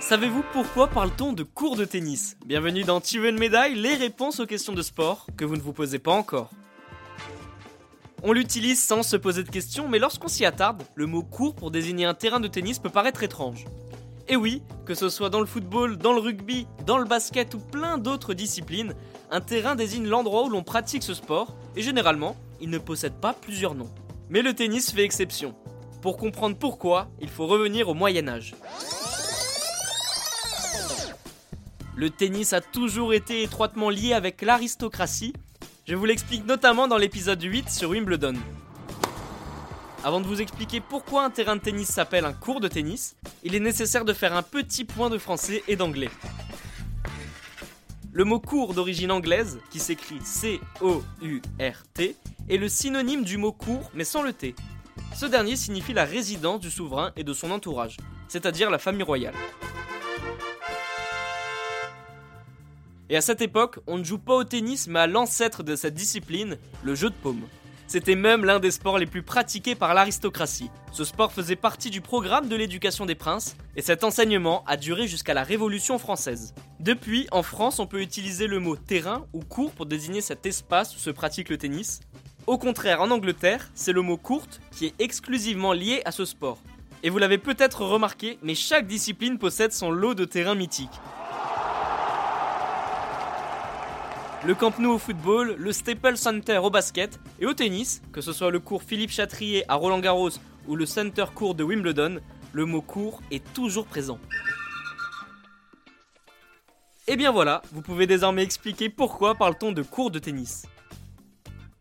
Savez-vous pourquoi parle-t-on de cours de tennis? Bienvenue dans Tu veux médaille? Les réponses aux questions de sport que vous ne vous posez pas encore. On l'utilise sans se poser de questions, mais lorsqu'on s'y attarde, le mot court pour désigner un terrain de tennis peut paraître étrange. Et oui, que ce soit dans le football, dans le rugby, dans le basket ou plein d'autres disciplines, un terrain désigne l'endroit où l'on pratique ce sport, et généralement, il ne possède pas plusieurs noms. Mais le tennis fait exception. Pour comprendre pourquoi, il faut revenir au Moyen Âge. Le tennis a toujours été étroitement lié avec l'aristocratie. Je vous l'explique notamment dans l'épisode 8 sur Wimbledon. Avant de vous expliquer pourquoi un terrain de tennis s'appelle un cours de tennis, il est nécessaire de faire un petit point de français et d'anglais. Le mot cours d'origine anglaise, qui s'écrit C-O-U-R-T, est le synonyme du mot cours mais sans le T. Ce dernier signifie la résidence du souverain et de son entourage, c'est-à-dire la famille royale. Et à cette époque, on ne joue pas au tennis mais à l'ancêtre de cette discipline, le jeu de paume. C'était même l'un des sports les plus pratiqués par l'aristocratie. Ce sport faisait partie du programme de l'éducation des princes, et cet enseignement a duré jusqu'à la Révolution française. Depuis, en France, on peut utiliser le mot terrain ou court pour désigner cet espace où se pratique le tennis. Au contraire, en Angleterre, c'est le mot courte qui est exclusivement lié à ce sport. Et vous l'avez peut-être remarqué, mais chaque discipline possède son lot de terrains mythiques. le Camp Nou au football, le Staples Center au basket et au tennis, que ce soit le cours Philippe Chatrier à Roland Garros ou le Center Court de Wimbledon, le mot court est toujours présent. Et bien voilà, vous pouvez désormais expliquer pourquoi parle-t-on de cours de tennis.